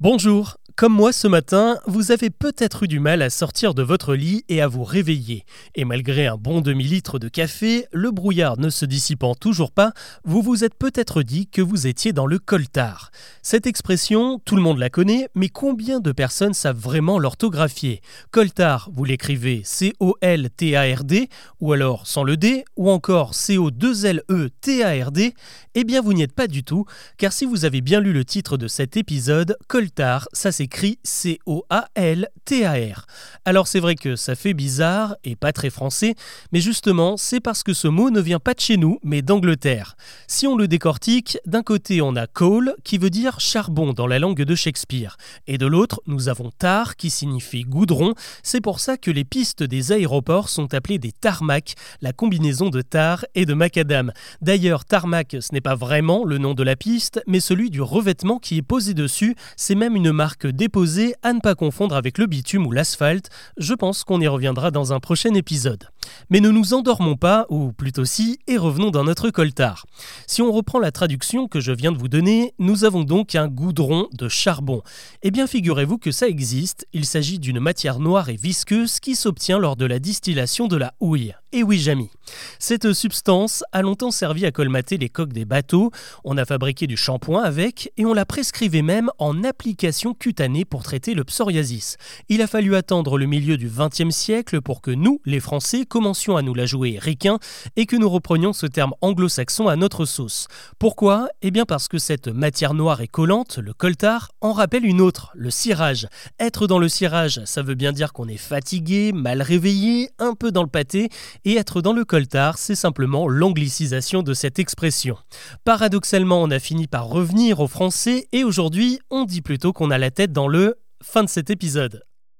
Bonjour, comme moi ce matin, vous avez peut-être eu du mal à sortir de votre lit et à vous réveiller. Et malgré un bon demi-litre de café, le brouillard ne se dissipant toujours pas, vous vous êtes peut-être dit que vous étiez dans le coltard. Cette expression, tout le monde la connaît, mais combien de personnes savent vraiment l'orthographier? Coltard, vous l'écrivez C-O-L-T-A-R-D, ou alors sans le D, ou encore C-O-2-L-E-T-A-R-D Eh bien vous n'y êtes pas du tout, car si vous avez bien lu le titre de cet épisode, coltard, ça c'est écrit C-O-A-L-T-A-R. Alors c'est vrai que ça fait bizarre et pas très français, mais justement c'est parce que ce mot ne vient pas de chez nous, mais d'Angleterre. Si on le décortique, d'un côté on a coal qui veut dire charbon dans la langue de Shakespeare, et de l'autre nous avons tar qui signifie goudron. C'est pour ça que les pistes des aéroports sont appelées des tarmacs, la combinaison de tar et de macadam. D'ailleurs tarmac ce n'est pas vraiment le nom de la piste, mais celui du revêtement qui est posé dessus, c'est même une marque déposé à ne pas confondre avec le bitume ou l'asphalte. Je pense qu'on y reviendra dans un prochain épisode. Mais ne nous endormons pas, ou plutôt si, et revenons dans notre coltard. Si on reprend la traduction que je viens de vous donner, nous avons donc un goudron de charbon. Eh bien figurez-vous que ça existe, il s'agit d'une matière noire et visqueuse qui s'obtient lors de la distillation de la houille. Et oui, Jamy. Cette substance a longtemps servi à colmater les coques des bateaux, on a fabriqué du shampoing avec, et on la prescrivait même en application cutanée pour traiter le psoriasis. Il a fallu attendre le milieu du XXe siècle pour que nous, les Français, commencions à nous la jouer ricain et que nous reprenions ce terme anglo-saxon à notre sauce. Pourquoi? Eh bien parce que cette matière noire et collante, le coltard, en rappelle une autre, le cirage. Être dans le cirage, ça veut bien dire qu'on est fatigué, mal réveillé, un peu dans le pâté, et être dans le coltard, c'est simplement l'anglicisation de cette expression. Paradoxalement, on a fini par revenir au français et aujourd'hui, on dit plutôt qu'on a la tête dans le fin de cet épisode.